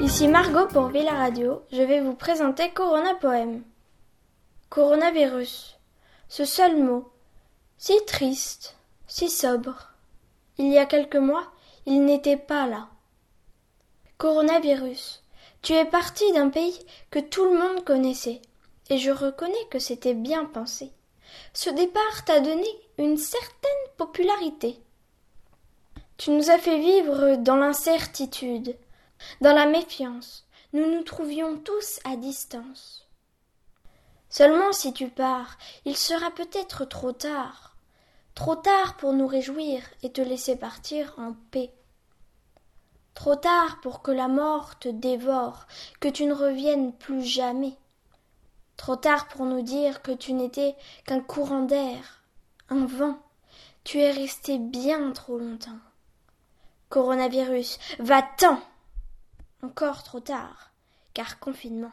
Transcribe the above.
Ici Margot pour Villa Radio, je vais vous présenter Corona Poème. Coronavirus. Ce seul mot, si triste, si sobre. Il y a quelques mois, il n'était pas là. Coronavirus. Tu es parti d'un pays que tout le monde connaissait, et je reconnais que c'était bien pensé. Ce départ t'a donné une certaine popularité. Tu nous as fait vivre dans l'incertitude, dans la méfiance, nous nous trouvions tous à distance. Seulement si tu pars, il sera peut-être trop tard, trop tard pour nous réjouir et te laisser partir en paix. Trop tard pour que la mort te dévore, que tu ne reviennes plus jamais. Trop tard pour nous dire que tu n'étais qu'un courant d'air, un vent. Tu es resté bien trop longtemps. Coronavirus, va-t'en! Encore trop tard, car confinement.